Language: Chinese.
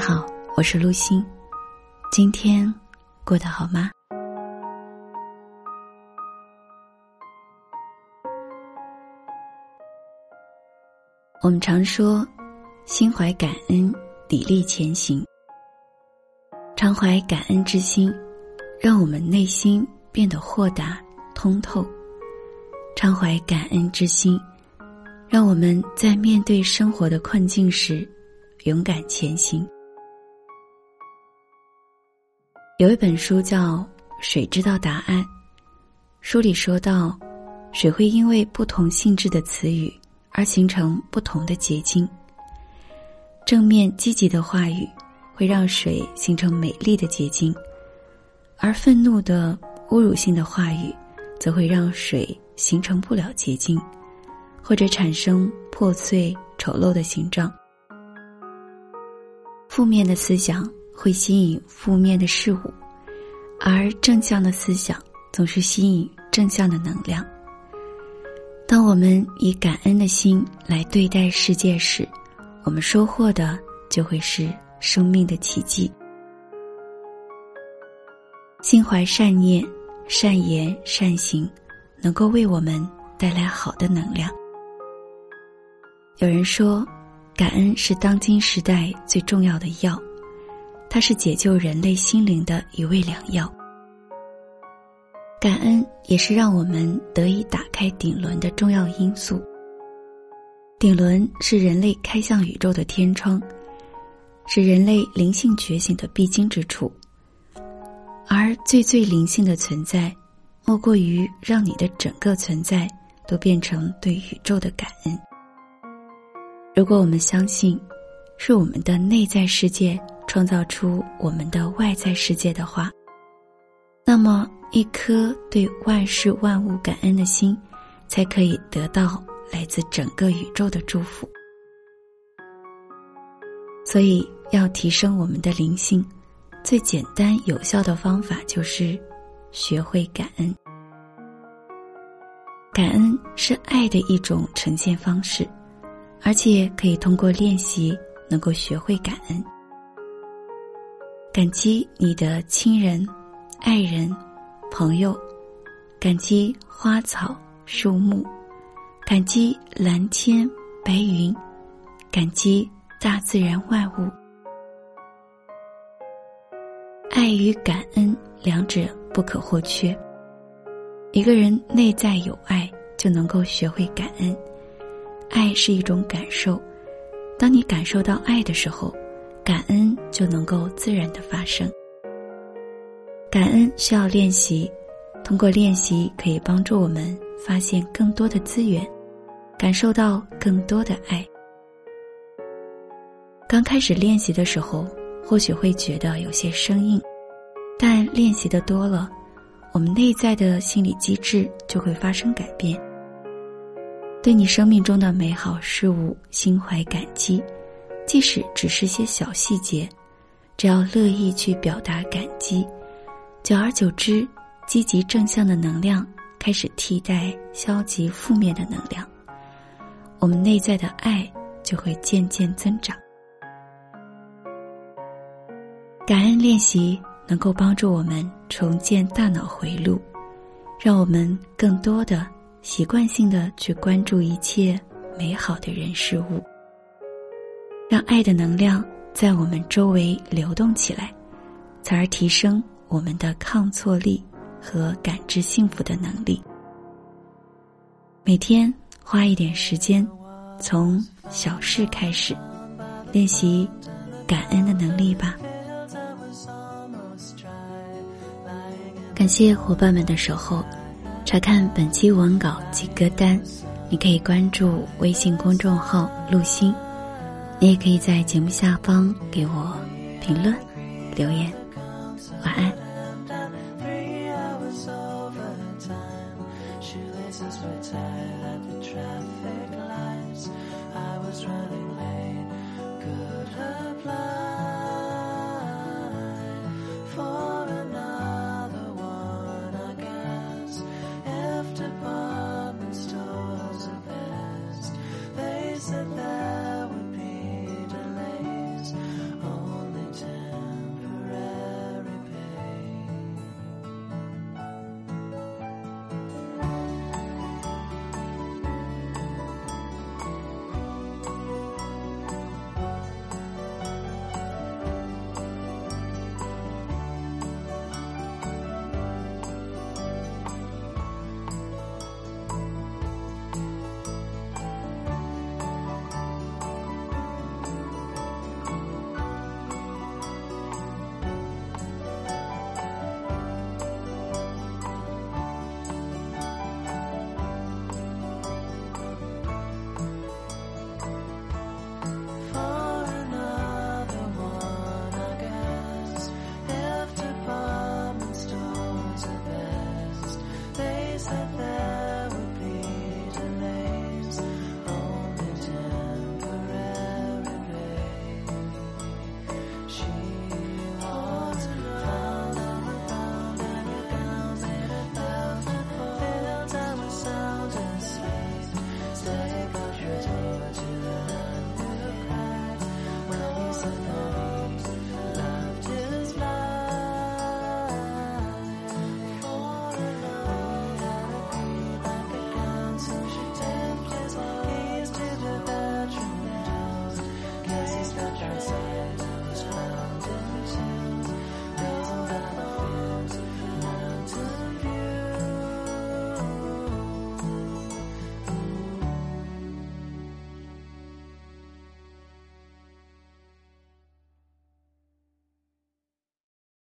好，我是陆欣，今天过得好吗？我们常说，心怀感恩，砥砺前行。常怀感恩之心，让我们内心变得豁达通透；常怀感恩之心，让我们在面对生活的困境时，勇敢前行。有一本书叫《水知道答案》，书里说到，水会因为不同性质的词语。而形成不同的结晶。正面积极的话语会让水形成美丽的结晶，而愤怒的侮辱性的话语则会让水形成不了结晶，或者产生破碎丑陋的形状。负面的思想会吸引负面的事物，而正向的思想总是吸引正向的能量。当我们以感恩的心来对待世界时，我们收获的就会是生命的奇迹。心怀善念、善言、善行，能够为我们带来好的能量。有人说，感恩是当今时代最重要的药，它是解救人类心灵的一味良药。感恩也是让我们得以打开顶轮的重要因素。顶轮是人类开向宇宙的天窗，是人类灵性觉醒的必经之处。而最最灵性的存在，莫过于让你的整个存在都变成对宇宙的感恩。如果我们相信，是我们的内在世界创造出我们的外在世界的话，那么。一颗对万事万物感恩的心，才可以得到来自整个宇宙的祝福。所以，要提升我们的灵性，最简单有效的方法就是学会感恩。感恩是爱的一种呈现方式，而且可以通过练习能够学会感恩。感激你的亲人、爱人。朋友，感激花草树木，感激蓝天白云，感激大自然万物。爱与感恩两者不可或缺。一个人内在有爱，就能够学会感恩。爱是一种感受，当你感受到爱的时候，感恩就能够自然的发生。感恩需要练习，通过练习可以帮助我们发现更多的资源，感受到更多的爱。刚开始练习的时候，或许会觉得有些生硬，但练习的多了，我们内在的心理机制就会发生改变。对你生命中的美好事物心怀感激，即使只是些小细节，只要乐意去表达感激。久而久之，积极正向的能量开始替代消极负面的能量，我们内在的爱就会渐渐增长。感恩练习能够帮助我们重建大脑回路，让我们更多的习惯性的去关注一切美好的人事物，让爱的能量在我们周围流动起来，从而提升。我们的抗挫力和感知幸福的能力，每天花一点时间，从小事开始练习感恩的能力吧。感谢伙伴们的守候，查看本期文稿及歌单，你可以关注微信公众号“陆星”，你也可以在节目下方给我评论留言。晚安。